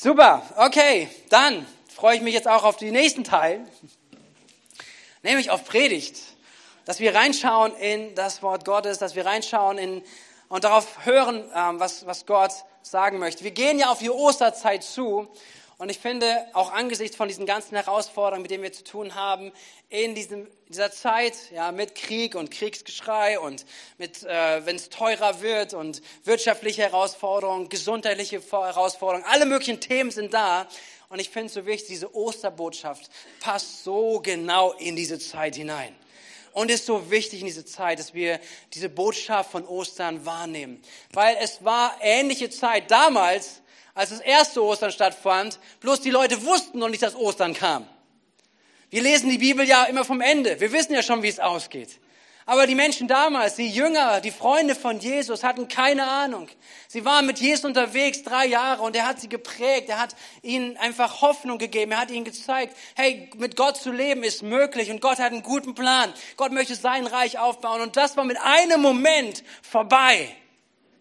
Super, okay, dann freue ich mich jetzt auch auf den nächsten Teil, nämlich auf Predigt, dass wir reinschauen in das Wort Gottes, dass wir reinschauen in und darauf hören, ähm, was, was Gott sagen möchte. Wir gehen ja auf die Osterzeit zu und ich finde, auch angesichts von diesen ganzen Herausforderungen, mit denen wir zu tun haben, in diesem, dieser Zeit, ja, mit Krieg und Kriegsgeschrei und mit, äh, wenn es teurer wird und wirtschaftliche Herausforderungen, gesundheitliche Herausforderungen, alle möglichen Themen sind da. Und ich finde es so wichtig, diese Osterbotschaft passt so genau in diese Zeit hinein. Und ist so wichtig in diese Zeit, dass wir diese Botschaft von Ostern wahrnehmen. Weil es war ähnliche Zeit damals, als das erste Ostern stattfand, bloß die Leute wussten noch nicht, dass Ostern kam. Wir lesen die Bibel ja immer vom Ende. Wir wissen ja schon, wie es ausgeht. Aber die Menschen damals, die Jünger, die Freunde von Jesus, hatten keine Ahnung. Sie waren mit Jesus unterwegs drei Jahre und er hat sie geprägt. Er hat ihnen einfach Hoffnung gegeben. Er hat ihnen gezeigt, hey, mit Gott zu leben ist möglich und Gott hat einen guten Plan. Gott möchte sein Reich aufbauen und das war mit einem Moment vorbei.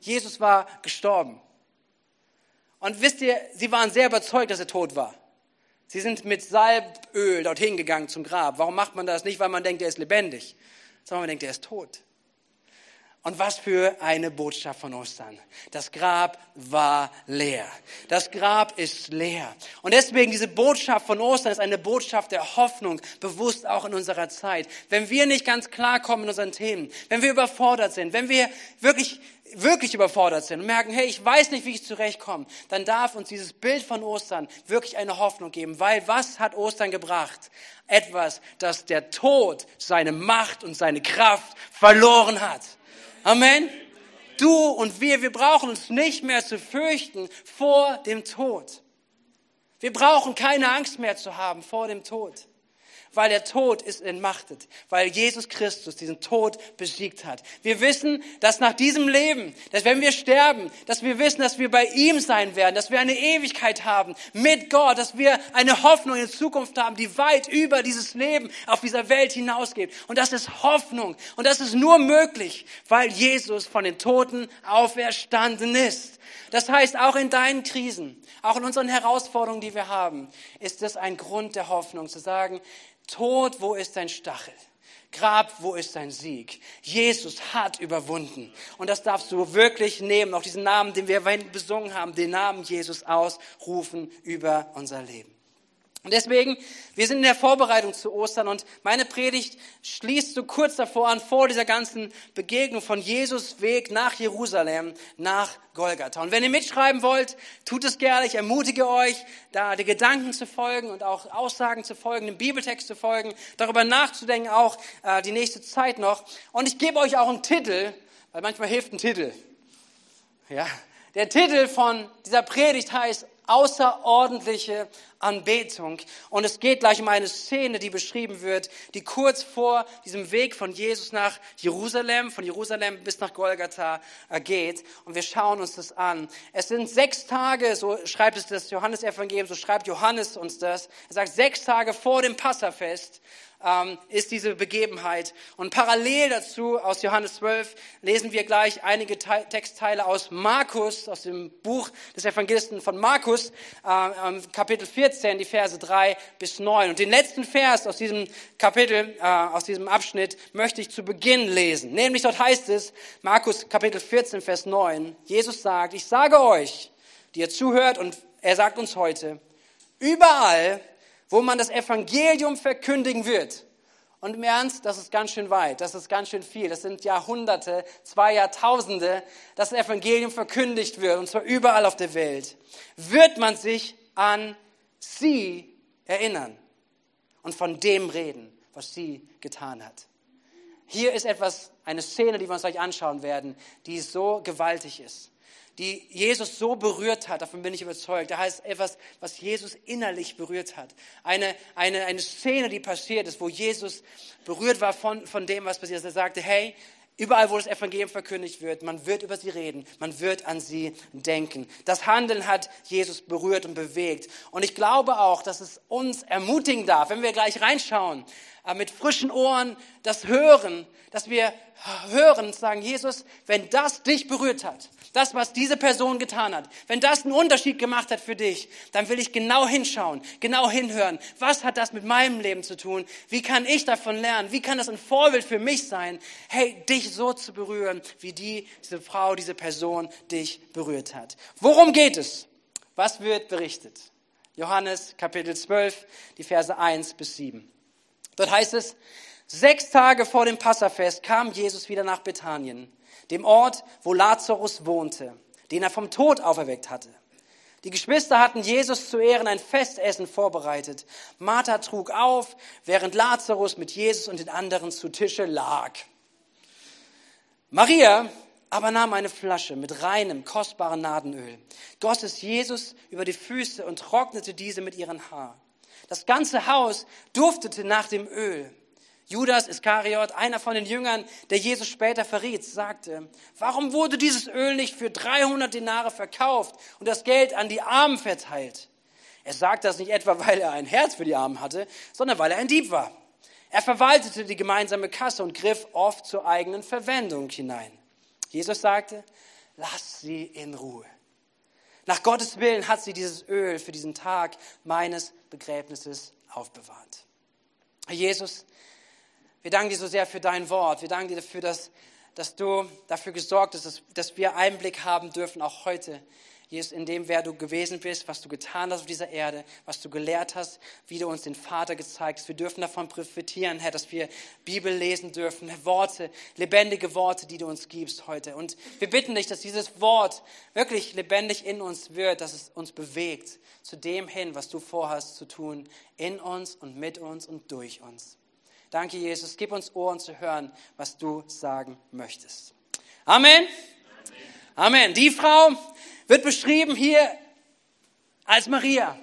Jesus war gestorben. Und wisst ihr, sie waren sehr überzeugt, dass er tot war. Sie sind mit Salböl dorthin gegangen zum Grab. Warum macht man das? Nicht, weil man denkt, er ist lebendig, sondern man denkt, er ist tot. Und was für eine Botschaft von Ostern. Das Grab war leer. Das Grab ist leer. Und deswegen diese Botschaft von Ostern ist eine Botschaft der Hoffnung, bewusst auch in unserer Zeit. Wenn wir nicht ganz klar kommen in unseren Themen, wenn wir überfordert sind, wenn wir wirklich wirklich überfordert sind und merken, hey, ich weiß nicht, wie ich zurechtkomme, dann darf uns dieses Bild von Ostern wirklich eine Hoffnung geben, weil was hat Ostern gebracht? Etwas, das der Tod seine Macht und seine Kraft verloren hat. Amen. Du und wir, wir brauchen uns nicht mehr zu fürchten vor dem Tod. Wir brauchen keine Angst mehr zu haben vor dem Tod weil der Tod ist entmachtet, weil Jesus Christus diesen Tod besiegt hat. Wir wissen, dass nach diesem Leben, dass wenn wir sterben, dass wir wissen, dass wir bei ihm sein werden, dass wir eine Ewigkeit haben mit Gott, dass wir eine Hoffnung in Zukunft haben, die weit über dieses Leben auf dieser Welt hinausgeht. Und das ist Hoffnung. Und das ist nur möglich, weil Jesus von den Toten auferstanden ist. Das heißt, auch in deinen Krisen, auch in unseren Herausforderungen, die wir haben, ist das ein Grund der Hoffnung, zu sagen, Tod, wo ist dein Stachel? Grab, wo ist dein Sieg? Jesus hat überwunden. Und das darfst du wirklich nehmen, auch diesen Namen, den wir besungen haben, den Namen Jesus ausrufen über unser Leben. Und deswegen, wir sind in der Vorbereitung zu Ostern und meine Predigt schließt so kurz davor an, vor dieser ganzen Begegnung von Jesus Weg nach Jerusalem, nach Golgatha. Und wenn ihr mitschreiben wollt, tut es gerne. Ich ermutige euch, da die Gedanken zu folgen und auch Aussagen zu folgen, dem Bibeltext zu folgen, darüber nachzudenken, auch äh, die nächste Zeit noch. Und ich gebe euch auch einen Titel, weil manchmal hilft ein Titel. Ja, der Titel von dieser Predigt heißt außerordentliche Anbetung. Und es geht gleich um eine Szene, die beschrieben wird, die kurz vor diesem Weg von Jesus nach Jerusalem, von Jerusalem bis nach Golgatha äh, geht. Und wir schauen uns das an. Es sind sechs Tage, so schreibt es das Johannesevangelium, so schreibt Johannes uns das. Er sagt, sechs Tage vor dem Passafest ähm, ist diese Begebenheit. Und parallel dazu aus Johannes 12 lesen wir gleich einige Te Textteile aus Markus, aus dem Buch des Evangelisten von Markus, äh, Kapitel 14, die Verse 3 bis 9. Und den letzten Vers aus diesem Kapitel, äh, aus diesem Abschnitt möchte ich zu Beginn lesen. Nämlich dort heißt es, Markus Kapitel 14, Vers 9, Jesus sagt, ich sage euch, die ihr zuhört, und er sagt uns heute, überall, wo man das Evangelium verkündigen wird. Und im Ernst, das ist ganz schön weit, das ist ganz schön viel. Das sind Jahrhunderte, zwei Jahrtausende, dass das Evangelium verkündigt wird, und zwar überall auf der Welt. Wird man sich an sie erinnern und von dem reden, was sie getan hat. Hier ist etwas, eine Szene, die wir uns gleich anschauen werden, die so gewaltig ist die Jesus so berührt hat, davon bin ich überzeugt. Da heißt etwas, was Jesus innerlich berührt hat. Eine, eine, eine Szene, die passiert ist, wo Jesus berührt war von, von dem, was passiert ist. Er sagte, hey, Überall, wo das Evangelium verkündigt wird, man wird über sie reden, man wird an sie denken. Das Handeln hat Jesus berührt und bewegt. Und ich glaube auch, dass es uns ermutigen darf, wenn wir gleich reinschauen, mit frischen Ohren das hören, dass wir hören und sagen, Jesus, wenn das dich berührt hat, das, was diese Person getan hat, wenn das einen Unterschied gemacht hat für dich, dann will ich genau hinschauen, genau hinhören. Was hat das mit meinem Leben zu tun? Wie kann ich davon lernen? Wie kann das ein Vorbild für mich sein? Hey, dich so zu berühren, wie die, diese Frau, diese Person dich berührt hat. Worum geht es? Was wird berichtet? Johannes Kapitel 12, die Verse 1 bis 7. Dort heißt es, sechs Tage vor dem Passafest kam Jesus wieder nach Bethanien, dem Ort, wo Lazarus wohnte, den er vom Tod auferweckt hatte. Die Geschwister hatten Jesus zu Ehren ein Festessen vorbereitet. Martha trug auf, während Lazarus mit Jesus und den anderen zu Tische lag. Maria aber nahm eine Flasche mit reinem, kostbaren Nadenöl, goss es Jesus über die Füße und trocknete diese mit ihren Haaren. Das ganze Haus duftete nach dem Öl. Judas Iskariot, einer von den Jüngern, der Jesus später verriet, sagte, warum wurde dieses Öl nicht für 300 Denare verkauft und das Geld an die Armen verteilt? Er sagt das nicht etwa, weil er ein Herz für die Armen hatte, sondern weil er ein Dieb war. Er verwaltete die gemeinsame Kasse und griff oft zur eigenen Verwendung hinein. Jesus sagte, lass sie in Ruhe. Nach Gottes Willen hat sie dieses Öl für diesen Tag meines Begräbnisses aufbewahrt. Herr Jesus, wir danken dir so sehr für dein Wort. Wir danken dir dafür, dass, dass du dafür gesorgt hast, dass, dass wir Einblick haben dürfen, auch heute Jesus, in dem, wer du gewesen bist, was du getan hast auf dieser Erde, was du gelehrt hast, wie du uns den Vater gezeigt hast. Wir dürfen davon profitieren, Herr, dass wir Bibel lesen dürfen, Worte, lebendige Worte, die du uns gibst heute. Und wir bitten dich, dass dieses Wort wirklich lebendig in uns wird, dass es uns bewegt zu dem hin, was du vorhast zu tun, in uns und mit uns und durch uns. Danke, Jesus. Gib uns Ohren zu hören, was du sagen möchtest. Amen. Amen. Amen. Die Frau, wird beschrieben hier als Maria.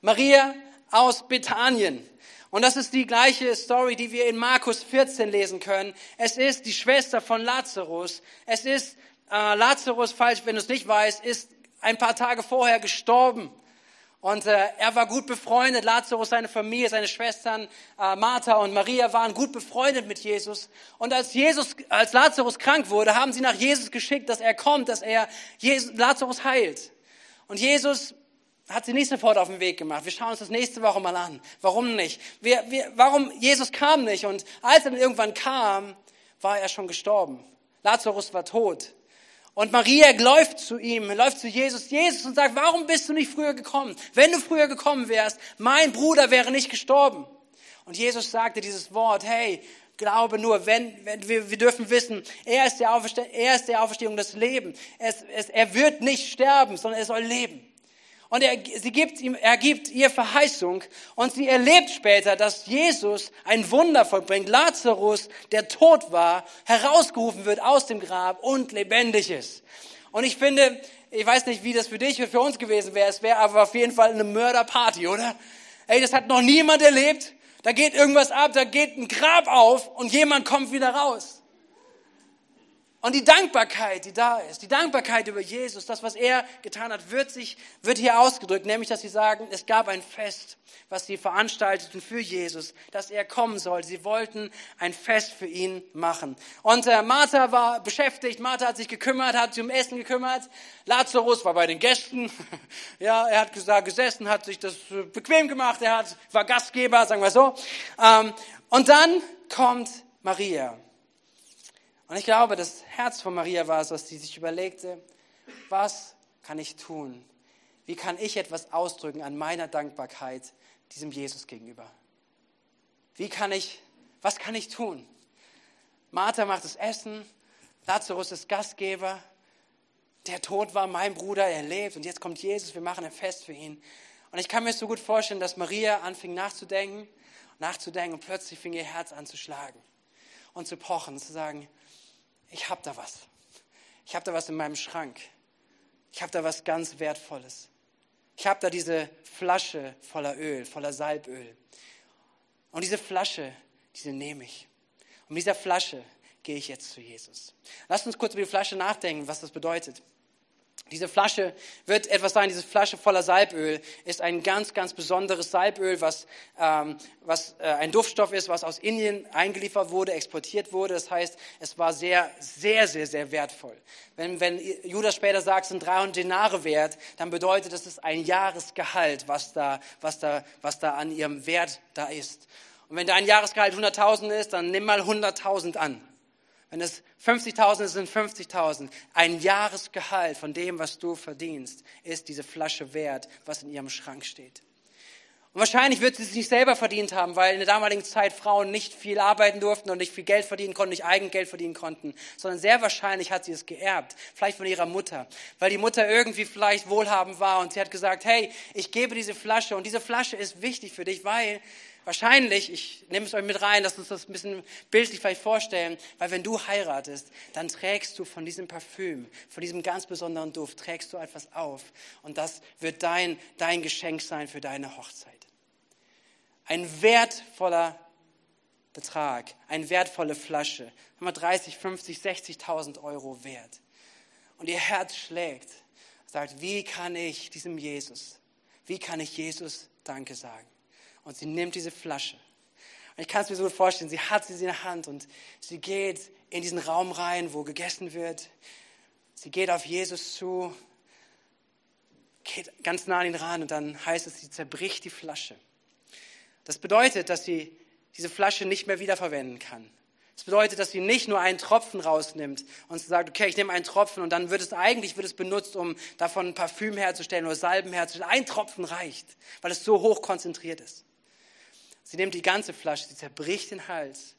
Maria aus Bethanien. Und das ist die gleiche Story, die wir in Markus 14 lesen können. Es ist die Schwester von Lazarus. Es ist äh, Lazarus, falls wenn du es nicht weißt, ist ein paar Tage vorher gestorben. Und äh, er war gut befreundet, Lazarus, seine Familie, seine Schwestern, äh, Martha und Maria waren gut befreundet mit Jesus. Und als Jesus, als Lazarus krank wurde, haben sie nach Jesus geschickt, dass er kommt, dass er Jesus, Lazarus heilt. Und Jesus hat sie nicht sofort auf den Weg gemacht. Wir schauen uns das nächste Woche mal an. Warum nicht? Wir, wir, warum Jesus kam nicht? Und als er dann irgendwann kam, war er schon gestorben. Lazarus war tot. Und Maria läuft zu ihm, läuft zu Jesus, Jesus und sagt, warum bist du nicht früher gekommen? Wenn du früher gekommen wärst, mein Bruder wäre nicht gestorben. Und Jesus sagte dieses Wort, hey, glaube nur, wenn, wenn wir, wir dürfen wissen, er ist der Auferstehung, er ist der Auferstehung des Lebens. Es, er wird nicht sterben, sondern er soll leben. Und er, sie gibt ihm, er gibt ihr Verheißung und sie erlebt später, dass Jesus ein Wunder vollbringt. Lazarus, der tot war, herausgerufen wird aus dem Grab und lebendig ist. Und ich finde, ich weiß nicht, wie das für dich oder für uns gewesen wäre, es wäre aber auf jeden Fall eine Mörderparty, oder? Ey, das hat noch niemand erlebt. Da geht irgendwas ab, da geht ein Grab auf und jemand kommt wieder raus. Und die Dankbarkeit, die da ist, die Dankbarkeit über Jesus, das, was er getan hat, wird sich, wird hier ausgedrückt, nämlich, dass sie sagen, es gab ein Fest, was sie veranstalteten für Jesus, dass er kommen sollte. Sie wollten ein Fest für ihn machen. Und äh, Martha war beschäftigt, Martha hat sich gekümmert, hat sich um Essen gekümmert. Lazarus war bei den Gästen. ja, er hat gesagt, gesessen, hat sich das äh, bequem gemacht, er hat, war Gastgeber, sagen wir so. Ähm, und dann kommt Maria. Und ich glaube, das Herz von Maria war es, dass sie sich überlegte, was kann ich tun? Wie kann ich etwas ausdrücken an meiner Dankbarkeit diesem Jesus gegenüber? Wie kann ich, was kann ich tun? Martha macht das Essen, Lazarus ist Gastgeber, der tot war, mein Bruder, er lebt und jetzt kommt Jesus, wir machen ein Fest für ihn. Und ich kann mir so gut vorstellen, dass Maria anfing nachzudenken, nachzudenken und plötzlich fing ihr Herz an zu schlagen und zu pochen zu sagen, ich habe da was. Ich habe da was in meinem Schrank. Ich habe da was ganz Wertvolles. Ich habe da diese Flasche voller Öl, voller Salböl. Und diese Flasche, diese nehme ich. Und mit dieser Flasche gehe ich jetzt zu Jesus. Lasst uns kurz über die Flasche nachdenken, was das bedeutet. Diese Flasche wird etwas sein, diese Flasche voller Salböl ist ein ganz, ganz besonderes Salböl, was, ähm, was äh, ein Duftstoff ist, was aus Indien eingeliefert wurde, exportiert wurde. Das heißt, es war sehr, sehr, sehr, sehr wertvoll. Wenn, wenn Judas später sagt, es sind 300 Denare wert, dann bedeutet das, es ist ein Jahresgehalt, was da, was, da, was da an ihrem Wert da ist. Und wenn dein Jahresgehalt 100.000 ist, dann nimm mal 100.000 an. Wenn es 50.000 ist, sind 50.000. Ein Jahresgehalt von dem, was du verdienst, ist diese Flasche wert, was in ihrem Schrank steht. Und wahrscheinlich wird sie es nicht selber verdient haben, weil in der damaligen Zeit Frauen nicht viel arbeiten durften und nicht viel Geld verdienen konnten, nicht Eigengeld verdienen konnten, sondern sehr wahrscheinlich hat sie es geerbt, vielleicht von ihrer Mutter, weil die Mutter irgendwie vielleicht wohlhabend war und sie hat gesagt, hey, ich gebe diese Flasche und diese Flasche ist wichtig für dich, weil Wahrscheinlich, ich nehme es euch mit rein, dass uns das ein bisschen bildlich vielleicht vorstellen, weil wenn du heiratest, dann trägst du von diesem Parfüm, von diesem ganz besonderen Duft, trägst du etwas auf und das wird dein, dein Geschenk sein für deine Hochzeit. Ein wertvoller Betrag, eine wertvolle Flasche, 30, 50, 60.000 Euro wert. Und ihr Herz schlägt, sagt, wie kann ich diesem Jesus, wie kann ich Jesus Danke sagen? und sie nimmt diese Flasche. Und ich kann es mir so gut vorstellen, sie hat sie in der Hand und sie geht in diesen Raum rein, wo gegessen wird. Sie geht auf Jesus zu, geht ganz nah an ihn ran und dann heißt es, sie zerbricht die Flasche. Das bedeutet, dass sie diese Flasche nicht mehr wiederverwenden kann. Das bedeutet, dass sie nicht nur einen Tropfen rausnimmt und sagt, okay, ich nehme einen Tropfen und dann wird es eigentlich wird es benutzt, um davon Parfüm herzustellen oder Salben herzustellen. Ein Tropfen reicht, weil es so hoch konzentriert ist. Sie nimmt die ganze Flasche, sie zerbricht den Hals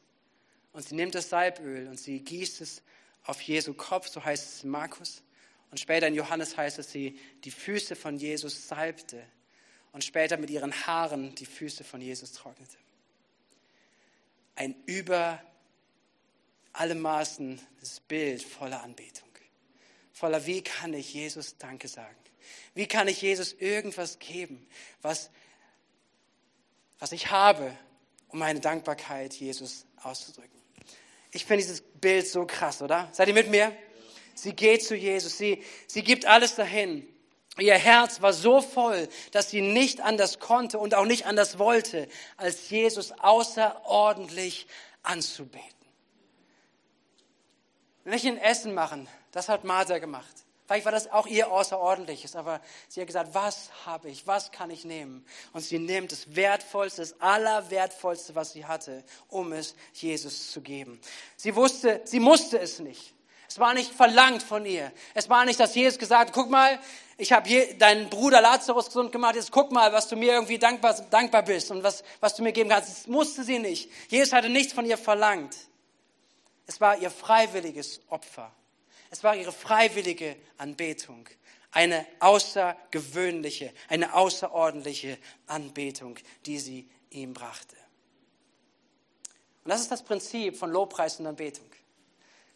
und sie nimmt das Salböl und sie gießt es auf Jesu Kopf, so heißt es in Markus. Und später in Johannes heißt es, sie die Füße von Jesus salbte und später mit ihren Haaren die Füße von Jesus trocknete. Ein über alle Maßen Bild voller Anbetung. Voller, wie kann ich Jesus Danke sagen? Wie kann ich Jesus irgendwas geben, was was ich habe, um meine Dankbarkeit Jesus auszudrücken. Ich finde dieses Bild so krass, oder? Seid ihr mit mir? Sie geht zu Jesus, sie, sie gibt alles dahin. Ihr Herz war so voll, dass sie nicht anders konnte und auch nicht anders wollte, als Jesus außerordentlich anzubeten. Nicht ein Essen machen, das hat Martha gemacht. Vielleicht war das auch ihr Außerordentliches, aber sie hat gesagt, was habe ich, was kann ich nehmen? Und sie nimmt das Wertvollste, das Allerwertvollste, was sie hatte, um es Jesus zu geben. Sie wusste, sie musste es nicht. Es war nicht verlangt von ihr. Es war nicht, dass Jesus gesagt hat, guck mal, ich habe deinen Bruder Lazarus gesund gemacht, jetzt guck mal, was du mir irgendwie dankbar, dankbar bist und was, was du mir geben kannst. Das musste sie nicht. Jesus hatte nichts von ihr verlangt. Es war ihr freiwilliges Opfer. Es war ihre freiwillige Anbetung. Eine außergewöhnliche, eine außerordentliche Anbetung, die sie ihm brachte. Und das ist das Prinzip von Lobpreis und Anbetung.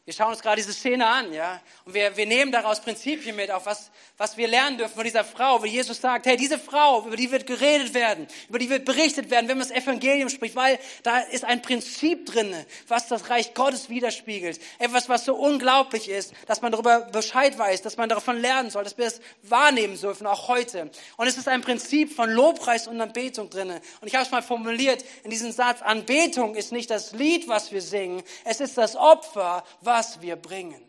Wir schauen uns gerade diese Szene an, ja, und wir, wir nehmen daraus Prinzipien mit, auf was, was wir lernen dürfen von dieser Frau, wo Jesus sagt, hey, diese Frau, über die wird geredet werden, über die wird berichtet werden, wenn man das Evangelium spricht, weil da ist ein Prinzip drin, was das Reich Gottes widerspiegelt. Etwas, was so unglaublich ist, dass man darüber Bescheid weiß, dass man davon lernen soll, dass wir es wahrnehmen dürfen, auch heute. Und es ist ein Prinzip von Lobpreis und Anbetung drin. Und ich habe es mal formuliert in diesem Satz, Anbetung ist nicht das Lied, was wir singen, es ist das Opfer, was was wir bringen.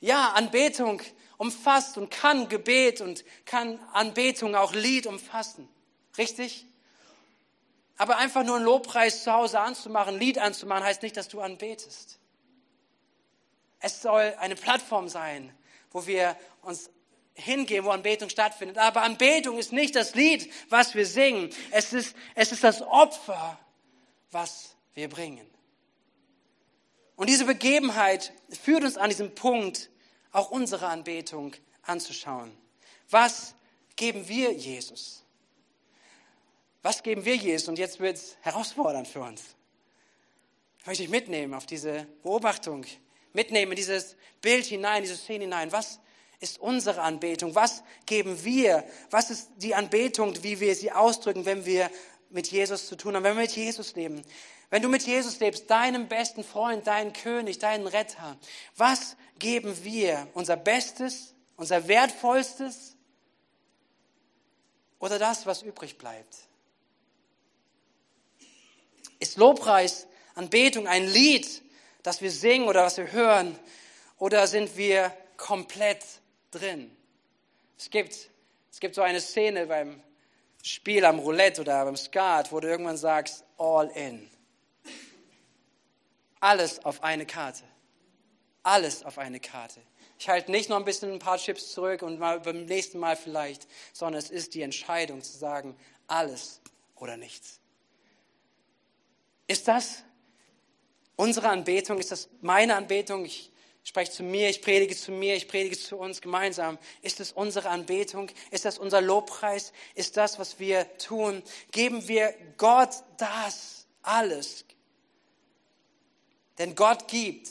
Ja, Anbetung umfasst und kann Gebet und kann Anbetung auch Lied umfassen. Richtig? Aber einfach nur einen Lobpreis zu Hause anzumachen, Lied anzumachen, heißt nicht, dass du anbetest. Es soll eine Plattform sein, wo wir uns hingehen, wo Anbetung stattfindet. Aber Anbetung ist nicht das Lied, was wir singen. Es ist, es ist das Opfer, was wir bringen. Und diese Begebenheit führt uns an diesem Punkt, auch unsere Anbetung anzuschauen. Was geben wir Jesus? Was geben wir Jesus? Und jetzt wird es herausfordernd für uns. Ich möchte dich mitnehmen auf diese Beobachtung, mitnehmen in dieses Bild hinein, diese Szene hinein. Was ist unsere Anbetung? Was geben wir? Was ist die Anbetung, wie wir sie ausdrücken, wenn wir mit Jesus zu tun haben, wenn wir mit Jesus leben? Wenn du mit Jesus lebst, deinem besten Freund, deinen König, deinen Retter, was geben wir? Unser Bestes, unser Wertvollstes oder das, was übrig bleibt? Ist Lobpreis, Anbetung ein Lied, das wir singen oder was wir hören? Oder sind wir komplett drin? Es gibt, es gibt so eine Szene beim Spiel am Roulette oder beim Skat, wo du irgendwann sagst, all in. Alles auf eine Karte. Alles auf eine Karte. Ich halte nicht noch ein bisschen ein paar Chips zurück und mal beim nächsten Mal vielleicht, sondern es ist die Entscheidung zu sagen, alles oder nichts. Ist das unsere Anbetung? Ist das meine Anbetung? Ich spreche zu mir, ich predige zu mir, ich predige zu uns gemeinsam. Ist das unsere Anbetung? Ist das unser Lobpreis? Ist das, was wir tun? Geben wir Gott das alles? Denn Gott gibt.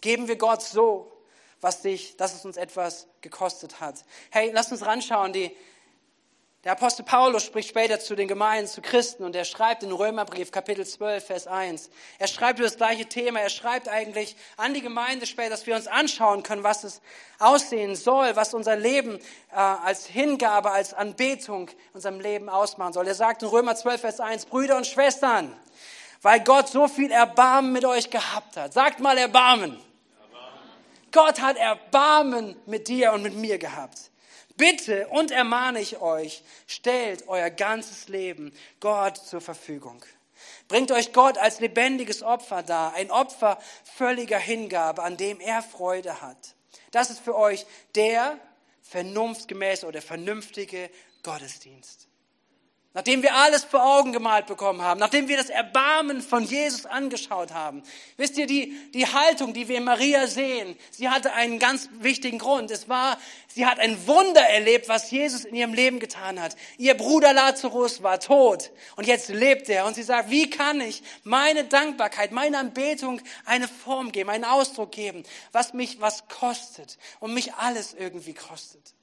Geben wir Gott so, was dich, dass es uns etwas gekostet hat. Hey, lass uns ranschauen. Die, der Apostel Paulus spricht später zu den Gemeinden, zu Christen und er schreibt in Römerbrief Kapitel 12, Vers 1. Er schreibt über das gleiche Thema. Er schreibt eigentlich an die Gemeinde später, dass wir uns anschauen können, was es aussehen soll, was unser Leben äh, als Hingabe, als Anbetung unserem Leben ausmachen soll. Er sagt in Römer 12, Vers 1, Brüder und Schwestern, weil Gott so viel Erbarmen mit euch gehabt hat. Sagt mal Erbarmen. Erbarmen. Gott hat Erbarmen mit dir und mit mir gehabt. Bitte und ermahne ich euch, stellt euer ganzes Leben Gott zur Verfügung. Bringt euch Gott als lebendiges Opfer dar, ein Opfer völliger Hingabe, an dem er Freude hat. Das ist für euch der vernunftgemäße oder vernünftige Gottesdienst. Nachdem wir alles vor Augen gemalt bekommen haben, nachdem wir das Erbarmen von Jesus angeschaut haben. Wisst ihr, die, die Haltung, die wir in Maria sehen, sie hatte einen ganz wichtigen Grund. Es war, sie hat ein Wunder erlebt, was Jesus in ihrem Leben getan hat. Ihr Bruder Lazarus war tot und jetzt lebt er. Und sie sagt, wie kann ich meine Dankbarkeit, meine Anbetung eine Form geben, einen Ausdruck geben, was mich was kostet und mich alles irgendwie kostet.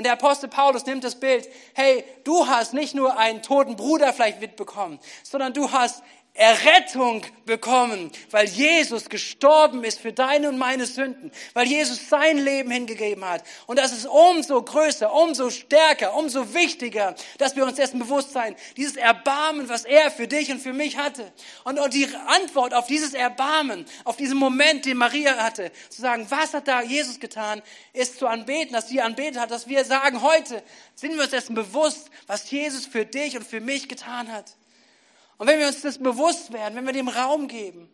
Und der Apostel Paulus nimmt das Bild, hey, du hast nicht nur einen toten Bruder vielleicht mitbekommen, sondern du hast Errettung bekommen, weil Jesus gestorben ist für deine und meine Sünden, weil Jesus sein Leben hingegeben hat. Und das ist umso größer, umso stärker, umso wichtiger, dass wir uns dessen bewusst sein, dieses Erbarmen, was er für dich und für mich hatte. Und, die Antwort auf dieses Erbarmen, auf diesen Moment, den Maria hatte, zu sagen, was hat da Jesus getan, ist zu anbeten, dass sie anbetet hat, dass wir sagen, heute sind wir uns dessen bewusst, was Jesus für dich und für mich getan hat. Und wenn wir uns das bewusst werden, wenn wir dem Raum geben,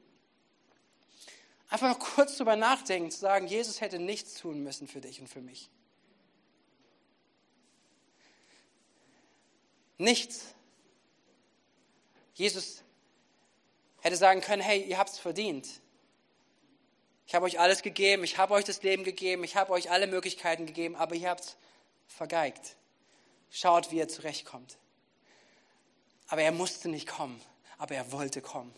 einfach noch kurz drüber nachdenken, zu sagen, Jesus hätte nichts tun müssen für dich und für mich. Nichts. Jesus hätte sagen können, hey, ihr habt es verdient. Ich habe euch alles gegeben, ich habe euch das Leben gegeben, ich habe euch alle Möglichkeiten gegeben, aber ihr habt es vergeigt. Schaut, wie ihr zurechtkommt. Aber er musste nicht kommen, aber er wollte kommen.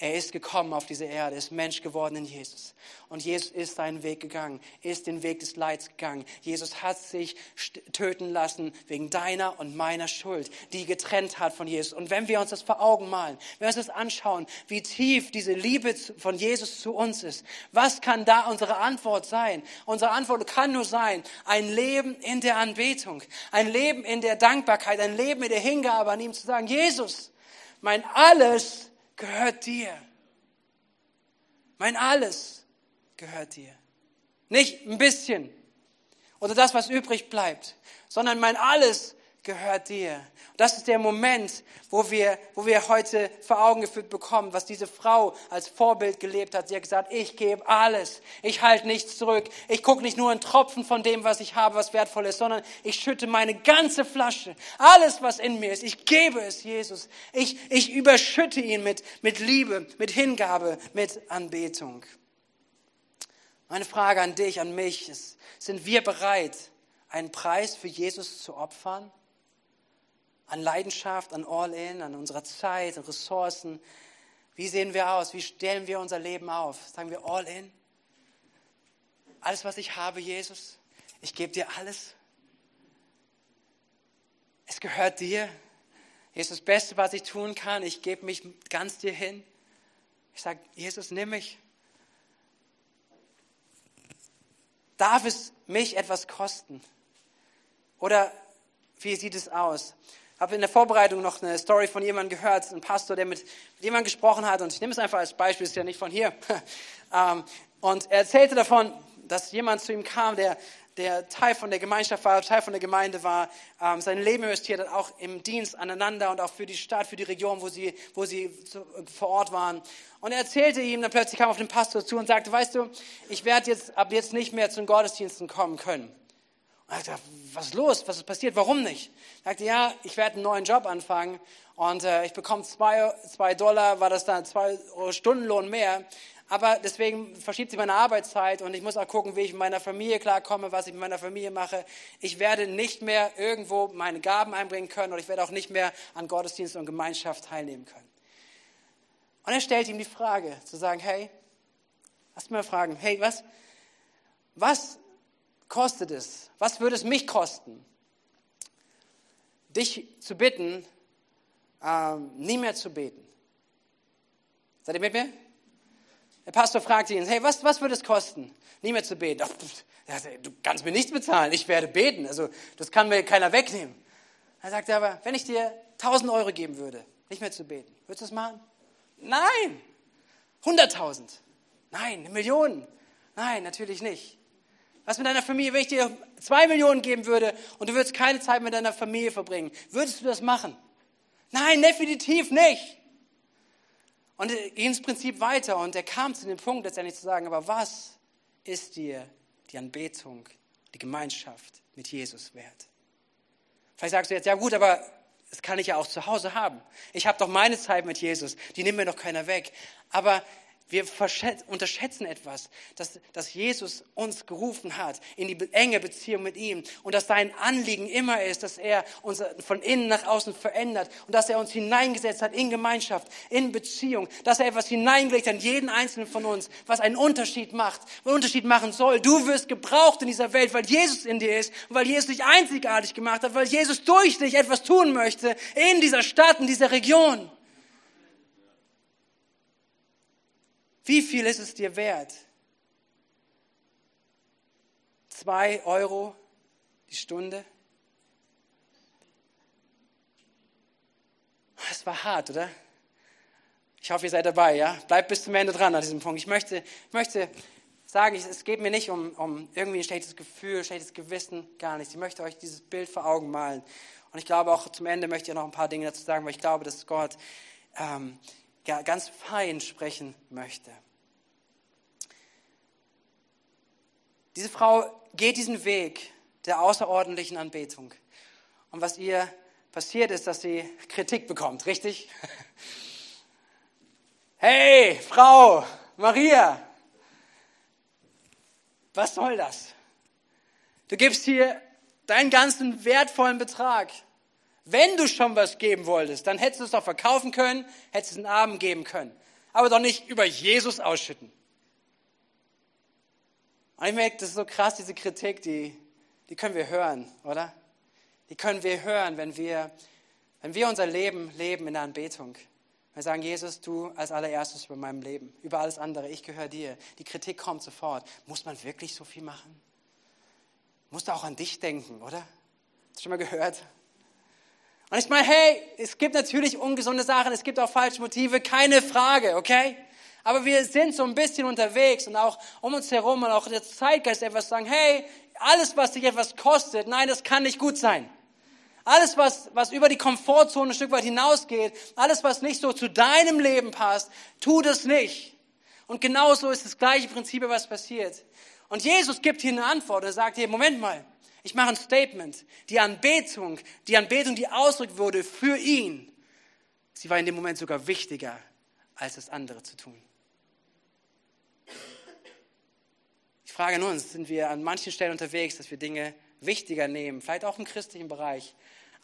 Er ist gekommen auf diese Erde, ist Mensch geworden in Jesus. Und Jesus ist seinen Weg gegangen, ist den Weg des Leids gegangen. Jesus hat sich töten lassen wegen deiner und meiner Schuld, die getrennt hat von Jesus. Und wenn wir uns das vor Augen malen, wenn wir uns das anschauen, wie tief diese Liebe von Jesus zu uns ist, was kann da unsere Antwort sein? Unsere Antwort kann nur sein, ein Leben in der Anbetung, ein Leben in der Dankbarkeit, ein Leben in der Hingabe an ihm zu sagen, Jesus, mein alles gehört dir. Mein alles gehört dir. Nicht ein bisschen oder das, was übrig bleibt, sondern mein alles gehört dir. Das ist der Moment, wo wir, wo wir heute vor Augen geführt bekommen, was diese Frau als Vorbild gelebt hat. Sie hat gesagt, ich gebe alles. Ich halte nichts zurück. Ich gucke nicht nur einen Tropfen von dem, was ich habe, was wertvoll ist, sondern ich schütte meine ganze Flasche. Alles, was in mir ist. Ich gebe es Jesus. Ich, ich überschütte ihn mit, mit Liebe, mit Hingabe, mit Anbetung. Meine Frage an dich, an mich ist, sind wir bereit, einen Preis für Jesus zu opfern? An Leidenschaft, an All-In, an unserer Zeit, an Ressourcen. Wie sehen wir aus? Wie stellen wir unser Leben auf? Sagen wir All-In? Alles, was ich habe, Jesus, ich gebe dir alles. Es gehört dir. Jesus, das Beste, was ich tun kann, ich gebe mich ganz dir hin. Ich sage, Jesus, nimm mich. Darf es mich etwas kosten? Oder wie sieht es aus? Habe in der Vorbereitung noch eine Story von jemandem gehört, ein Pastor, der mit, mit jemandem gesprochen hat. Und ich nehme es einfach als Beispiel, ist ja nicht von hier. Ähm, und er erzählte davon, dass jemand zu ihm kam, der, der Teil von der Gemeinschaft war, Teil von der Gemeinde war, ähm, sein Leben investiert hat, auch im Dienst aneinander und auch für die Stadt, für die Region, wo sie, wo sie vor Ort waren. Und er erzählte ihm, dann plötzlich kam auf den Pastor zu und sagte, weißt du, ich werde jetzt ab jetzt nicht mehr zu den Gottesdiensten kommen können. Und er sagte, was ist los? Was ist passiert? Warum nicht? Er sagte, ja, ich werde einen neuen Job anfangen und äh, ich bekomme zwei, zwei Dollar, war das dann zwei Stundenlohn mehr. Aber deswegen verschiebt sich meine Arbeitszeit und ich muss auch gucken, wie ich mit meiner Familie klarkomme, was ich mit meiner Familie mache. Ich werde nicht mehr irgendwo meine Gaben einbringen können oder ich werde auch nicht mehr an Gottesdienst und Gemeinschaft teilnehmen können. Und er stellt ihm die Frage, zu sagen, hey, lass mich mal fragen, hey, was, was kostet es? Was würde es mich kosten, dich zu bitten, ähm, nie mehr zu beten? Seid ihr mit mir? Der Pastor fragte ihn, hey, was, was würde es kosten, nie mehr zu beten? Ach, du kannst mir nichts bezahlen, ich werde beten. Also das kann mir keiner wegnehmen. Er sagte aber, wenn ich dir 1000 Euro geben würde, nicht mehr zu beten, würdest du das machen? Nein. 100.000? Nein. Eine Million? Nein, natürlich nicht. Was mit deiner Familie, wenn ich dir zwei Millionen geben würde und du würdest keine Zeit mit deiner Familie verbringen, würdest du das machen? Nein, definitiv nicht. Und er ging ins Prinzip weiter und er kam zu dem Punkt, letztendlich zu sagen, aber was ist dir die Anbetung, die Gemeinschaft mit Jesus wert? Vielleicht sagst du jetzt, ja gut, aber das kann ich ja auch zu Hause haben. Ich habe doch meine Zeit mit Jesus, die nimmt mir doch keiner weg. Aber wir unterschätzen etwas, dass, dass Jesus uns gerufen hat in die enge Beziehung mit ihm und dass sein Anliegen immer ist, dass er uns von innen nach außen verändert und dass er uns hineingesetzt hat in Gemeinschaft, in Beziehung, dass er etwas hineingelegt hat in jeden einzelnen von uns, was einen Unterschied macht, einen Unterschied machen soll. Du wirst gebraucht in dieser Welt, weil Jesus in dir ist und weil Jesus dich einzigartig gemacht hat, weil Jesus durch dich etwas tun möchte in dieser Stadt, in dieser Region. Wie viel ist es dir wert? Zwei Euro die Stunde? Das war hart, oder? Ich hoffe, ihr seid dabei, ja? Bleibt bis zum Ende dran an diesem Punkt. Ich möchte, möchte sagen, es geht mir nicht um, um irgendwie ein schlechtes Gefühl, schlechtes Gewissen, gar nicht. Ich möchte euch dieses Bild vor Augen malen. Und ich glaube auch zum Ende möchte ich noch ein paar Dinge dazu sagen, weil ich glaube, dass Gott ähm, ganz fein sprechen möchte. Diese Frau geht diesen Weg der außerordentlichen Anbetung. Und was ihr passiert ist, dass sie Kritik bekommt, richtig? Hey, Frau, Maria, was soll das? Du gibst hier deinen ganzen wertvollen Betrag. Wenn du schon was geben wolltest, dann hättest du es doch verkaufen können, hättest es einen Abend geben können. Aber doch nicht über Jesus ausschütten. Und ich merke, das ist so krass, diese Kritik, die, die können wir hören, oder? Die können wir hören, wenn wir, wenn wir unser Leben leben in der Anbetung. Wir sagen, Jesus, du als allererstes über meinem Leben, über alles andere, ich gehöre dir. Die Kritik kommt sofort. Muss man wirklich so viel machen? Musst du auch an dich denken, oder? Hast du schon mal gehört? Und ich meine, hey, es gibt natürlich ungesunde Sachen, es gibt auch falsche Motive, keine Frage, okay? Aber wir sind so ein bisschen unterwegs und auch um uns herum und auch der Zeitgeist etwas sagen, hey, alles, was dich etwas kostet, nein, das kann nicht gut sein. Alles, was, was über die Komfortzone ein Stück weit hinausgeht, alles, was nicht so zu deinem Leben passt, tu das nicht. Und genauso ist das gleiche Prinzip, was passiert. Und Jesus gibt hier eine Antwort. Er sagt hier, Moment mal, ich mache ein Statement. Die Anbetung, die Anbetung, die ausgedrückt wurde für ihn, sie war in dem Moment sogar wichtiger, als das andere zu tun. frage nun, sind wir an manchen Stellen unterwegs, dass wir Dinge wichtiger nehmen, vielleicht auch im christlichen Bereich,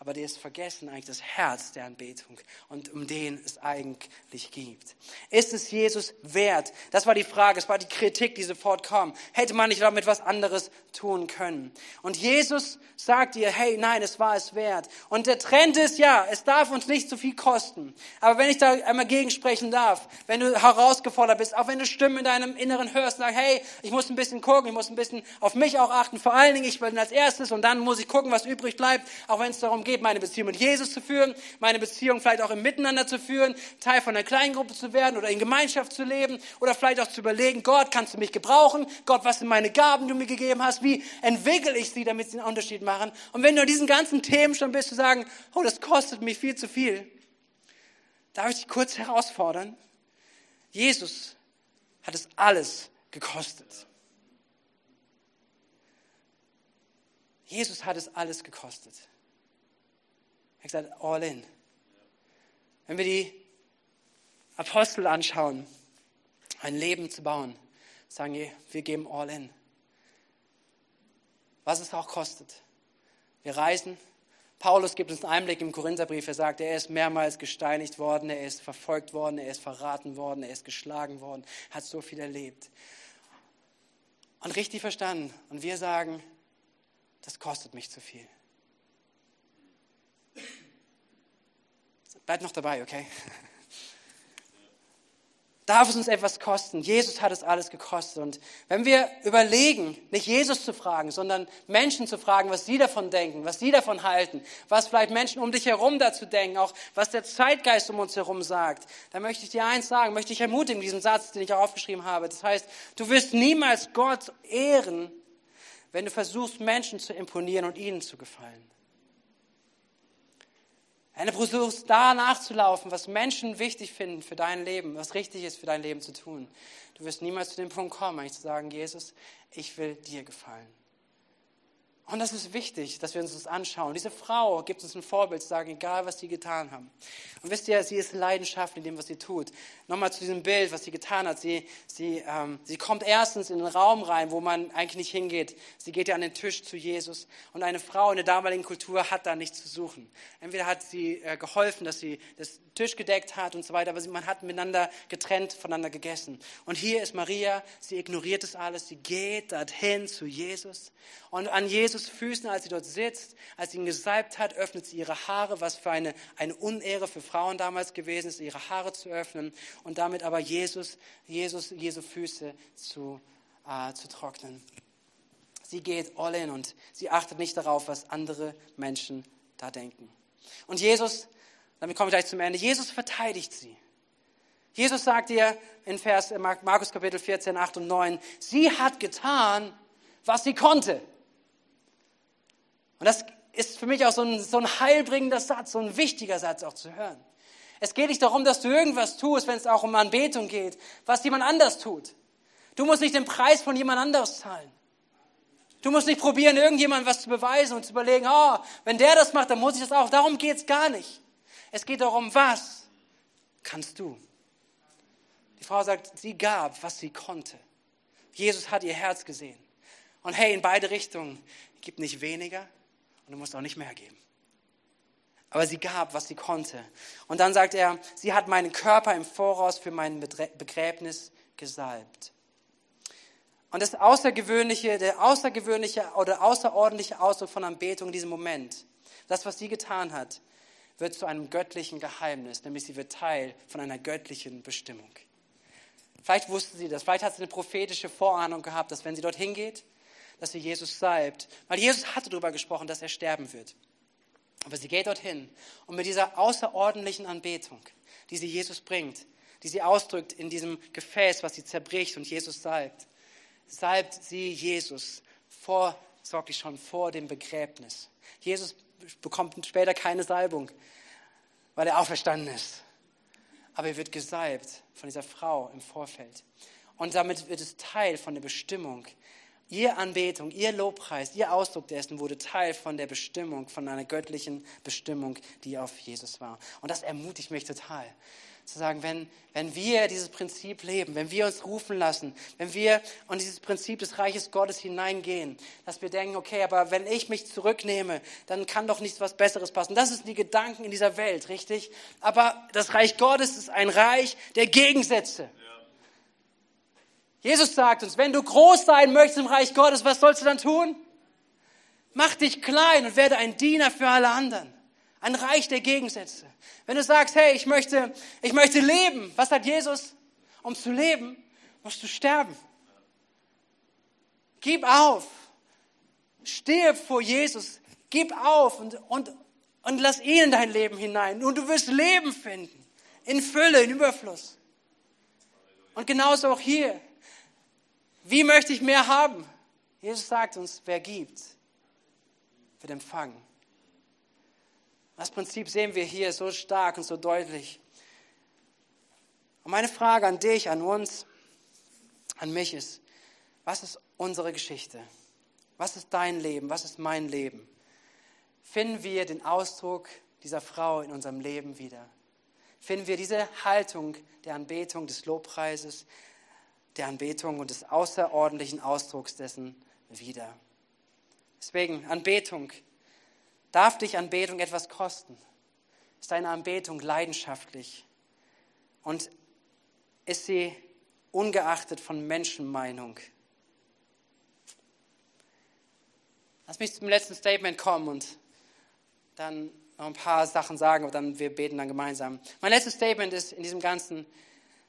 aber die ist vergessen eigentlich das Herz der Anbetung und um den es eigentlich gibt. Ist es Jesus wert? Das war die Frage, es war die Kritik, die sofort kam. Hätte man nicht damit was anderes tun können? Und Jesus sagt ihr, hey, nein, es war es wert. Und der Trend ist, ja, es darf uns nicht zu viel kosten. Aber wenn ich da einmal gegensprechen darf, wenn du herausgefordert bist, auch wenn du Stimmen in deinem Inneren hörst, sag, hey, ich muss ein bisschen gucken, ich muss ein bisschen auf mich auch achten, vor allen Dingen, ich bin als erstes und dann muss ich gucken, was übrig bleibt, auch wenn es darum geht, meine Beziehung mit Jesus zu führen, meine Beziehung vielleicht auch im Miteinander zu führen, Teil von einer Kleingruppe zu werden oder in Gemeinschaft zu leben oder vielleicht auch zu überlegen, Gott, kannst du mich gebrauchen? Gott, was sind meine Gaben, die du mir gegeben hast? Wie entwickle ich sie, damit sie einen Unterschied machen? Und wenn du an diesen ganzen Themen schon bist, zu sagen, oh, das kostet mich viel zu viel, darf ich dich kurz herausfordern? Jesus hat es alles gekostet. Jesus hat es alles gekostet. Er hat gesagt, all in. Wenn wir die Apostel anschauen, ein Leben zu bauen, sagen wir, wir geben all in. Was es auch kostet. Wir reisen. Paulus gibt uns einen Einblick im Korintherbrief. Er sagt, er ist mehrmals gesteinigt worden, er ist verfolgt worden, er ist verraten worden, er ist geschlagen worden, hat so viel erlebt. Und richtig verstanden. Und wir sagen, das kostet mich zu viel. Bleibt noch dabei, okay? Darf es uns etwas kosten? Jesus hat es alles gekostet. Und wenn wir überlegen, nicht Jesus zu fragen, sondern Menschen zu fragen, was sie davon denken, was sie davon halten, was vielleicht Menschen um dich herum dazu denken, auch was der Zeitgeist um uns herum sagt, dann möchte ich dir eins sagen, möchte ich ermutigen, diesen Satz, den ich auch aufgeschrieben habe. Das heißt, du wirst niemals Gott ehren, wenn du versuchst, Menschen zu imponieren und ihnen zu gefallen. Wenn du versuchst, da nachzulaufen, was Menschen wichtig finden für dein Leben, was richtig ist für dein Leben zu tun, du wirst niemals zu dem Punkt kommen, eigentlich zu sagen, Jesus, ich will dir gefallen. Und das ist wichtig, dass wir uns das anschauen. Diese Frau gibt uns ein Vorbild, sagen, egal was sie getan haben. Und wisst ihr, sie ist leidenschaftlich in dem, was sie tut. Nochmal zu diesem Bild, was sie getan hat. Sie, sie, ähm, sie kommt erstens in den Raum rein, wo man eigentlich nicht hingeht. Sie geht ja an den Tisch zu Jesus. Und eine Frau in der damaligen Kultur hat da nichts zu suchen. Entweder hat sie äh, geholfen, dass sie das Tisch gedeckt hat und so weiter, aber man hat miteinander getrennt voneinander gegessen. Und hier ist Maria, sie ignoriert das alles, sie geht dorthin zu Jesus. Und an Jesus Füßen, als sie dort sitzt, als sie ihn gesalbt hat, öffnet sie ihre Haare, was für eine, eine Unehre für Frauen damals gewesen ist, ihre Haare zu öffnen und damit aber Jesus, Jesus, Jesu Füße zu, äh, zu trocknen. Sie geht all in und sie achtet nicht darauf, was andere Menschen da denken. Und Jesus, damit komme ich gleich zum Ende, Jesus verteidigt sie. Jesus sagt ihr in Vers Markus Kapitel 14, 8 und 9, sie hat getan, was sie konnte. Und das ist für mich auch so ein, so ein heilbringender Satz, so ein wichtiger Satz auch zu hören. Es geht nicht darum, dass du irgendwas tust, wenn es auch um Anbetung geht, was jemand anders tut. Du musst nicht den Preis von jemand anders zahlen. Du musst nicht probieren, irgendjemandem was zu beweisen und zu überlegen, oh, wenn der das macht, dann muss ich das auch. Darum geht es gar nicht. Es geht darum, was kannst du? Die Frau sagt, sie gab, was sie konnte. Jesus hat ihr Herz gesehen. Und hey, in beide Richtungen, gib nicht weniger, und du musst auch nicht mehr geben. Aber sie gab, was sie konnte. Und dann sagt er, sie hat meinen Körper im Voraus für mein Begräbnis gesalbt. Und das Außergewöhnliche, der außergewöhnliche oder außerordentliche Ausdruck von Anbetung in diesem Moment, das, was sie getan hat, wird zu einem göttlichen Geheimnis, nämlich sie wird Teil von einer göttlichen Bestimmung. Vielleicht wusste sie das, vielleicht hat sie eine prophetische Vorahnung gehabt, dass wenn sie dorthin geht, dass sie Jesus salbt. Weil Jesus hatte darüber gesprochen, dass er sterben wird. Aber sie geht dorthin und mit dieser außerordentlichen Anbetung, die sie Jesus bringt, die sie ausdrückt in diesem Gefäß, was sie zerbricht und Jesus salbt, salbt sie Jesus vorsorglich schon vor dem Begräbnis. Jesus bekommt später keine Salbung, weil er auferstanden ist. Aber er wird gesalbt von dieser Frau im Vorfeld. Und damit wird es Teil von der Bestimmung, Ihr Anbetung, ihr Lobpreis, ihr Ausdruck dessen wurde Teil von der Bestimmung, von einer göttlichen Bestimmung, die auf Jesus war. Und das ermutigt mich total. zu sagen, wenn, wenn wir dieses Prinzip leben, wenn wir uns rufen lassen, wenn wir in dieses Prinzip des Reiches Gottes hineingehen, dass wir denken, okay, aber wenn ich mich zurücknehme, dann kann doch nichts was Besseres passen. Das sind die Gedanken in dieser Welt, richtig? Aber das Reich Gottes ist ein Reich der Gegensätze. Jesus sagt uns, wenn du groß sein möchtest im Reich Gottes, was sollst du dann tun? Mach dich klein und werde ein Diener für alle anderen. Ein Reich der Gegensätze. Wenn du sagst, hey, ich möchte, ich möchte leben, was sagt Jesus? Um zu leben, musst du sterben. Gib auf. Stirb vor Jesus. Gib auf und, und, und lass ihn in dein Leben hinein. Und du wirst Leben finden. In Fülle, in Überfluss. Und genauso auch hier. Wie möchte ich mehr haben? Jesus sagt uns, wer gibt, wird empfangen. Das Prinzip sehen wir hier so stark und so deutlich. Und meine Frage an dich, an uns, an mich ist, was ist unsere Geschichte? Was ist dein Leben? Was ist mein Leben? Finden wir den Ausdruck dieser Frau in unserem Leben wieder? Finden wir diese Haltung der Anbetung, des Lobpreises, der Anbetung und des außerordentlichen Ausdrucks dessen wieder? Deswegen Anbetung Darf dich Anbetung etwas kosten? Ist deine Anbetung leidenschaftlich? Und ist sie ungeachtet von Menschenmeinung? Lass mich zum letzten Statement kommen und dann noch ein paar Sachen sagen und dann wir beten dann gemeinsam. Mein letztes Statement ist in diesem Ganzen,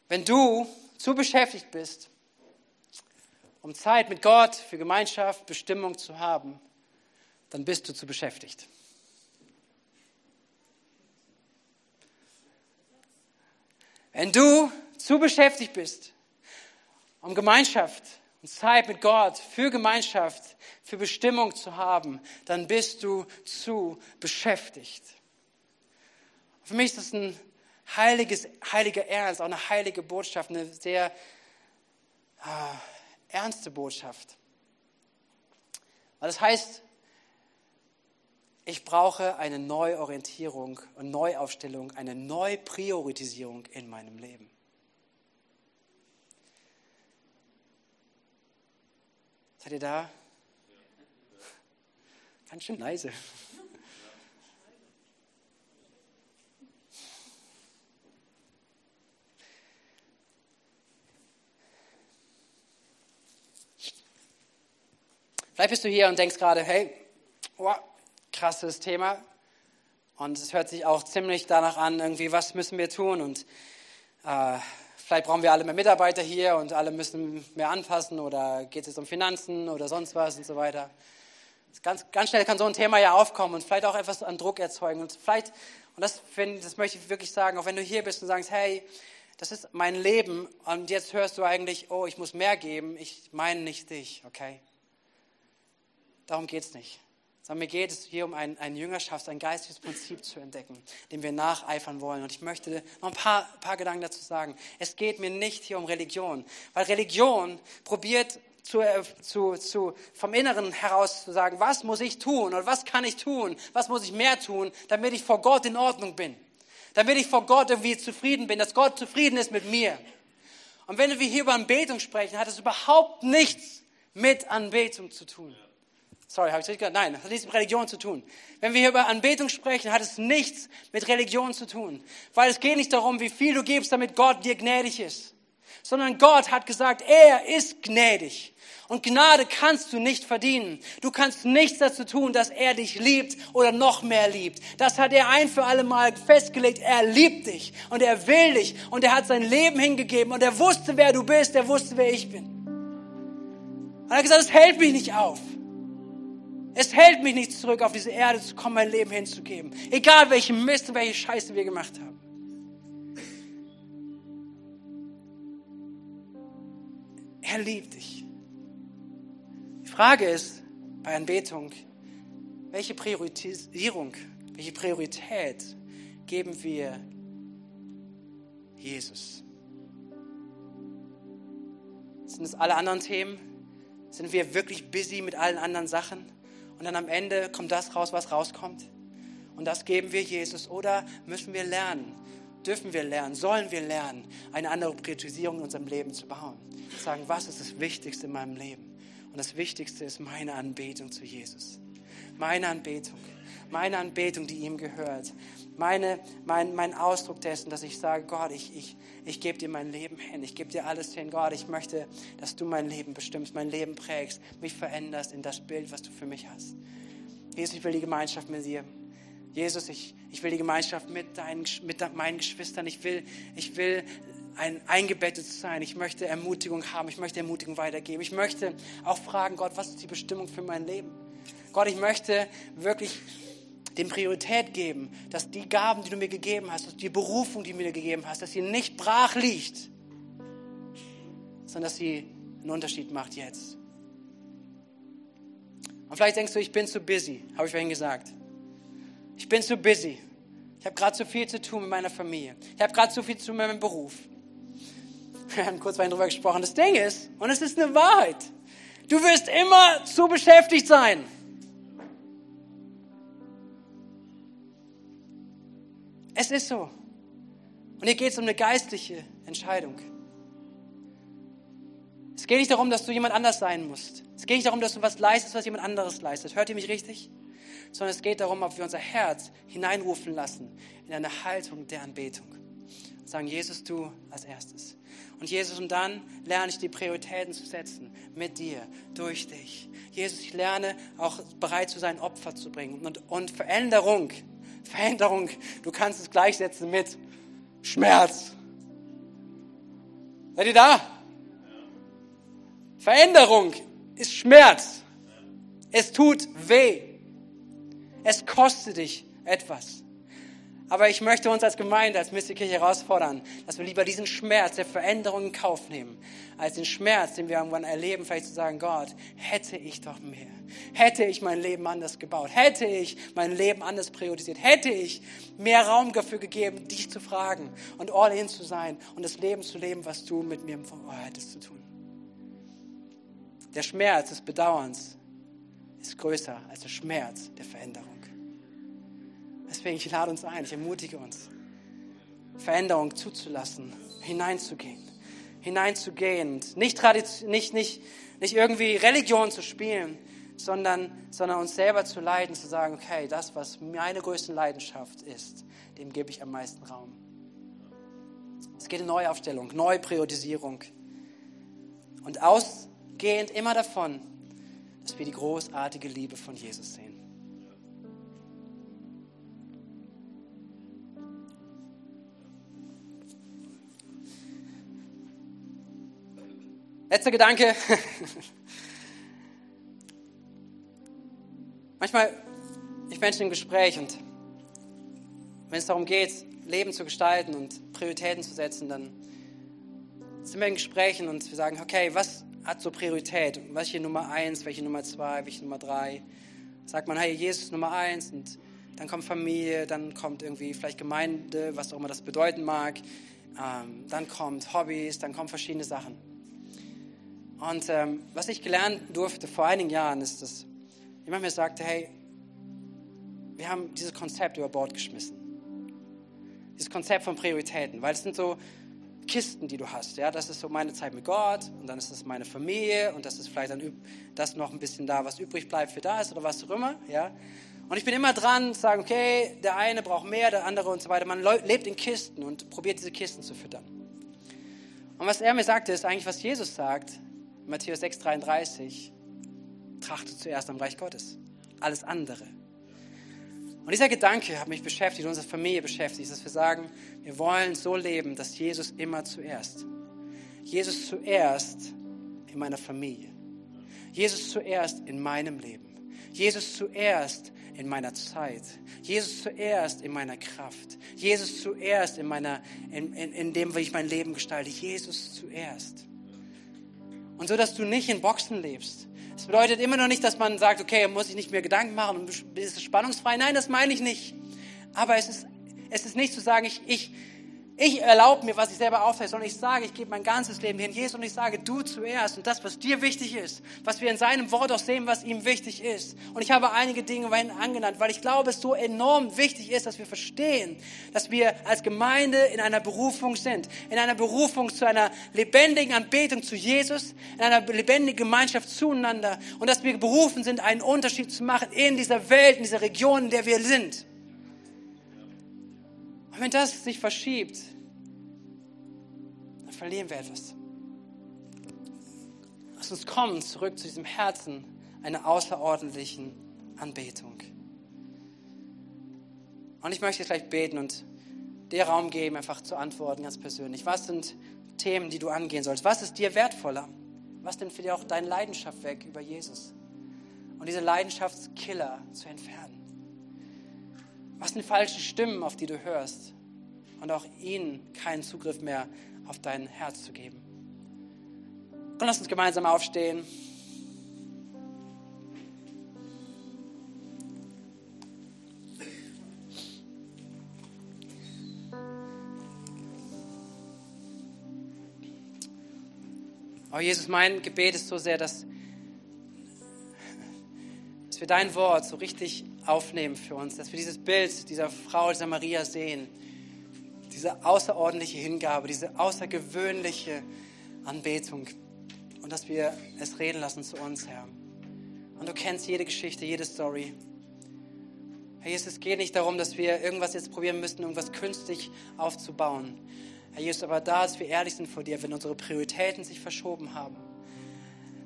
wenn du zu beschäftigt bist, um Zeit mit Gott für Gemeinschaft, Bestimmung zu haben, dann bist du zu beschäftigt. Wenn du zu beschäftigt bist, um Gemeinschaft und Zeit mit Gott für Gemeinschaft, für Bestimmung zu haben, dann bist du zu beschäftigt. Für mich ist das ein heiliges, heiliger Ernst, auch eine heilige Botschaft, eine sehr äh, ernste Botschaft. Das heißt, ich brauche eine Neuorientierung und Neuaufstellung, eine Neupriorisierung in meinem Leben. Seid ihr da? Ganz schön leise. Vielleicht bist du hier und denkst gerade, hey, wow, krasses Thema. Und es hört sich auch ziemlich danach an, irgendwie, was müssen wir tun? Und äh, vielleicht brauchen wir alle mehr Mitarbeiter hier und alle müssen mehr anpassen oder geht es um Finanzen oder sonst was und so weiter. Ganz, ganz schnell kann so ein Thema ja aufkommen und vielleicht auch etwas an Druck erzeugen. Und vielleicht, und das, find, das möchte ich wirklich sagen, auch wenn du hier bist und sagst, hey, das ist mein Leben und jetzt hörst du eigentlich, oh, ich muss mehr geben, ich meine nicht dich, okay? Darum geht es nicht. Sondern mir geht es hier um ein, ein Jüngerschafts-, ein geistiges Prinzip zu entdecken, dem wir nacheifern wollen. Und ich möchte noch ein paar, paar Gedanken dazu sagen. Es geht mir nicht hier um Religion, weil Religion probiert zu, äh, zu, zu, vom Inneren heraus zu sagen, was muss ich tun oder was kann ich tun, was muss ich mehr tun, damit ich vor Gott in Ordnung bin, damit ich vor Gott irgendwie zufrieden bin, dass Gott zufrieden ist mit mir. Und wenn wir hier über Anbetung sprechen, hat es überhaupt nichts mit Anbetung zu tun. Sorry, habe ich richtig gehört? Nein, das hat nichts mit Religion zu tun. Wenn wir hier über Anbetung sprechen, hat es nichts mit Religion zu tun. Weil es geht nicht darum, wie viel du gibst, damit Gott dir gnädig ist. Sondern Gott hat gesagt, er ist gnädig. Und Gnade kannst du nicht verdienen. Du kannst nichts dazu tun, dass er dich liebt oder noch mehr liebt. Das hat er ein für alle Mal festgelegt. Er liebt dich und er will dich und er hat sein Leben hingegeben und er wusste, wer du bist. Er wusste, wer ich bin. Und er hat gesagt, es hält mich nicht auf. Es hält mich nicht zurück, auf diese Erde zu kommen, mein Leben hinzugeben. Egal welchen Mist und welche Scheiße wir gemacht haben. Er liebt dich. Die Frage ist bei Anbetung, welche Priorisierung, welche Priorität geben wir Jesus? Sind es alle anderen Themen? Sind wir wirklich busy mit allen anderen Sachen? Und dann am Ende kommt das raus, was rauskommt. Und das geben wir Jesus. Oder müssen wir lernen, dürfen wir lernen, sollen wir lernen, eine andere Priorisierung in unserem Leben zu bauen. Sagen, was ist das Wichtigste in meinem Leben? Und das Wichtigste ist meine Anbetung zu Jesus. Meine Anbetung. Meine Anbetung, die ihm gehört. Meine, mein, mein Ausdruck dessen, dass ich sage, Gott, ich, ich, ich gebe dir mein Leben hin. Ich gebe dir alles hin. Gott, ich möchte, dass du mein Leben bestimmst, mein Leben prägst, mich veränderst in das Bild, was du für mich hast. Jesus, ich will die Gemeinschaft mit dir. Jesus, ich, ich will die Gemeinschaft mit, deinen, mit meinen Geschwistern. Ich will, ich will ein eingebettet sein. Ich möchte Ermutigung haben. Ich möchte Ermutigung weitergeben. Ich möchte auch fragen, Gott, was ist die Bestimmung für mein Leben? Gott, ich möchte wirklich dem Priorität geben, dass die Gaben, die du mir gegeben hast, dass die Berufung, die du mir gegeben hast, dass sie nicht brach liegt, sondern dass sie einen Unterschied macht jetzt. Und vielleicht denkst du, ich bin zu busy, habe ich vorhin gesagt. Ich bin zu busy. Ich habe gerade zu viel zu tun mit meiner Familie. Ich habe gerade zu viel zu tun mit meinem Beruf. Wir haben kurz darüber gesprochen. Das Ding ist, und es ist eine Wahrheit, du wirst immer zu beschäftigt sein. Es ist so. Und hier geht es um eine geistliche Entscheidung. Es geht nicht darum, dass du jemand anders sein musst. Es geht nicht darum, dass du was leistest, was jemand anderes leistet. Hört ihr mich richtig? Sondern es geht darum, ob wir unser Herz hineinrufen lassen in eine Haltung der Anbetung. Sagen, Jesus, du als erstes. Und Jesus, und dann lerne ich die Prioritäten zu setzen mit dir, durch dich. Jesus, ich lerne auch bereit zu sein, Opfer zu bringen und, und Veränderung Veränderung, du kannst es gleichsetzen mit Schmerz. Seid ihr da? Veränderung ist Schmerz. Es tut weh. Es kostet dich etwas. Aber ich möchte uns als Gemeinde, als Mystikirche herausfordern, dass wir lieber diesen Schmerz der Veränderung in Kauf nehmen, als den Schmerz, den wir irgendwann erleben, vielleicht zu sagen, Gott, hätte ich doch mehr. Hätte ich mein Leben anders gebaut. Hätte ich mein Leben anders priorisiert. Hätte ich mehr Raum dafür gegeben, dich zu fragen und all in zu sein und das Leben zu leben, was du mit mir hättest zu tun. Der Schmerz des Bedauerns ist größer als der Schmerz der Veränderung. Deswegen, ich lade uns ein, ich ermutige uns, Veränderung zuzulassen, hineinzugehen. Hineinzugehen. Nicht, nicht, nicht, nicht irgendwie Religion zu spielen, sondern, sondern uns selber zu leiden, zu sagen, okay, das, was meine größte Leidenschaft ist, dem gebe ich am meisten Raum. Es geht in Neuaufstellung, Neupriorisierung. Und ausgehend immer davon, dass wir die großartige Liebe von Jesus sehen. Letzter Gedanke. Manchmal, ich Menschen im Gespräch und wenn es darum geht, Leben zu gestalten und Prioritäten zu setzen, dann sind wir in Gesprächen und wir sagen, okay, was hat so Priorität? Welche Nummer eins, welche Nummer zwei, welche Nummer drei? Sagt man, hey, Jesus ist Nummer eins und dann kommt Familie, dann kommt irgendwie vielleicht Gemeinde, was auch immer das bedeuten mag. Ähm, dann kommt Hobbys, dann kommen verschiedene Sachen. Und ähm, was ich gelernt durfte vor einigen Jahren ist, dass jemand mir sagte, hey, wir haben dieses Konzept über Bord geschmissen. Dieses Konzept von Prioritäten, weil es sind so Kisten, die du hast. Ja, das ist so meine Zeit mit Gott und dann ist das meine Familie und das ist vielleicht dann das noch ein bisschen da, was übrig bleibt für das oder was auch immer. Ja, und ich bin immer dran, zu sagen, okay, der eine braucht mehr, der andere und so weiter. Man lebt in Kisten und probiert diese Kisten zu füttern. Und was er mir sagte, ist eigentlich, was Jesus sagt, Matthäus 6,33, trachte zuerst am Reich Gottes. Alles andere. Und dieser Gedanke hat mich beschäftigt, unsere Familie beschäftigt, dass wir sagen, wir wollen so leben, dass Jesus immer zuerst. Jesus zuerst in meiner Familie. Jesus zuerst in meinem Leben. Jesus zuerst in meiner Zeit. Jesus zuerst in meiner Kraft. Jesus zuerst in, meiner, in, in, in dem, wie ich mein Leben gestalte. Jesus zuerst. Und so, dass du nicht in Boxen lebst. Das bedeutet immer noch nicht, dass man sagt, okay, muss ich nicht mehr Gedanken machen und ist es spannungsfrei. Nein, das meine ich nicht. Aber es ist, es ist nicht zu sagen, ich, ich, ich erlaube mir, was ich selber aufzeige, sondern ich sage, ich gebe mein ganzes Leben hin Jesus und ich sage, du zuerst und das, was dir wichtig ist, was wir in seinem Wort auch sehen, was ihm wichtig ist. Und ich habe einige Dinge angenannt, weil ich glaube, es so enorm wichtig ist, dass wir verstehen, dass wir als Gemeinde in einer Berufung sind, in einer Berufung zu einer lebendigen Anbetung zu Jesus, in einer lebendigen Gemeinschaft zueinander und dass wir berufen sind, einen Unterschied zu machen in dieser Welt, in dieser Region, in der wir sind. Und wenn das sich verschiebt, verlieren wir etwas. Lass uns kommen zurück zu diesem Herzen einer außerordentlichen Anbetung. Und ich möchte jetzt gleich beten und dir Raum geben, einfach zu antworten, ganz persönlich. Was sind Themen, die du angehen sollst? Was ist dir wertvoller? Was nimmt für dich auch deine Leidenschaft weg über Jesus? Und diese Leidenschaftskiller zu entfernen. Was sind falsche Stimmen, auf die du hörst? Und auch ihnen keinen Zugriff mehr auf dein Herz zu geben. Und lass uns gemeinsam aufstehen. Oh Jesus, mein Gebet ist so sehr, dass, dass wir dein Wort so richtig aufnehmen für uns, dass wir dieses Bild dieser Frau, dieser Maria sehen, diese außerordentliche Hingabe, diese außergewöhnliche Anbetung und dass wir es reden lassen zu uns, Herr. Und du kennst jede Geschichte, jede Story. Herr Jesus, es geht nicht darum, dass wir irgendwas jetzt probieren müssen, irgendwas künstlich aufzubauen. Herr Jesus, aber da, dass wir ehrlich sind vor dir, wenn unsere Prioritäten sich verschoben haben,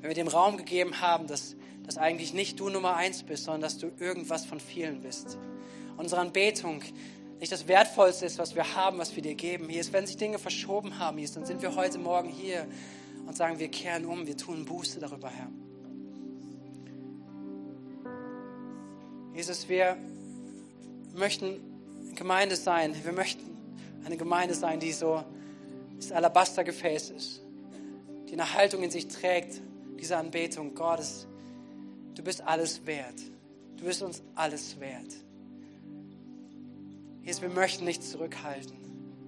wenn wir dem Raum gegeben haben, dass, dass eigentlich nicht du Nummer eins bist, sondern dass du irgendwas von vielen bist. Unsere Anbetung nicht das Wertvollste ist, was wir haben, was wir dir geben. Hier ist, wenn sich Dinge verschoben haben, hier ist, dann sind wir heute Morgen hier und sagen, wir kehren um, wir tun Buße darüber, Herr. Jesus, wir möchten Gemeinde sein. Wir möchten eine Gemeinde sein, die so das Alabastergefäß ist, die eine Haltung in sich trägt, diese Anbetung. Gottes, du bist alles wert. Du bist uns alles wert. Jesus, wir möchten nicht zurückhalten.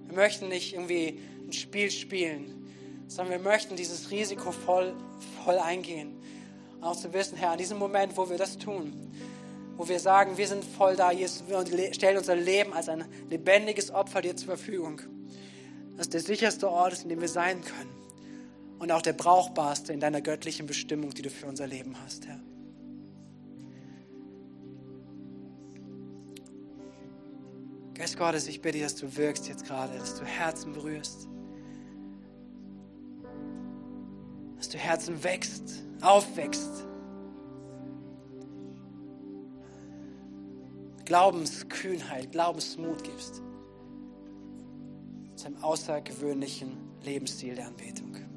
Wir möchten nicht irgendwie ein Spiel spielen, sondern wir möchten dieses Risiko voll, voll eingehen. Und auch zu wissen, Herr, an diesem Moment, wo wir das tun, wo wir sagen, wir sind voll da, Jesus, wir stellen unser Leben als ein lebendiges Opfer dir zur Verfügung. Das der sicherste Ort ist, in dem wir sein können. Und auch der brauchbarste in deiner göttlichen Bestimmung, die du für unser Leben hast, Herr. Geist Gottes, ich bitte, dass du wirkst jetzt gerade, dass du Herzen berührst. Dass du Herzen wächst, aufwächst. Glaubenskühnheit, Glaubensmut gibst. Zu einem außergewöhnlichen Lebensstil der Anbetung.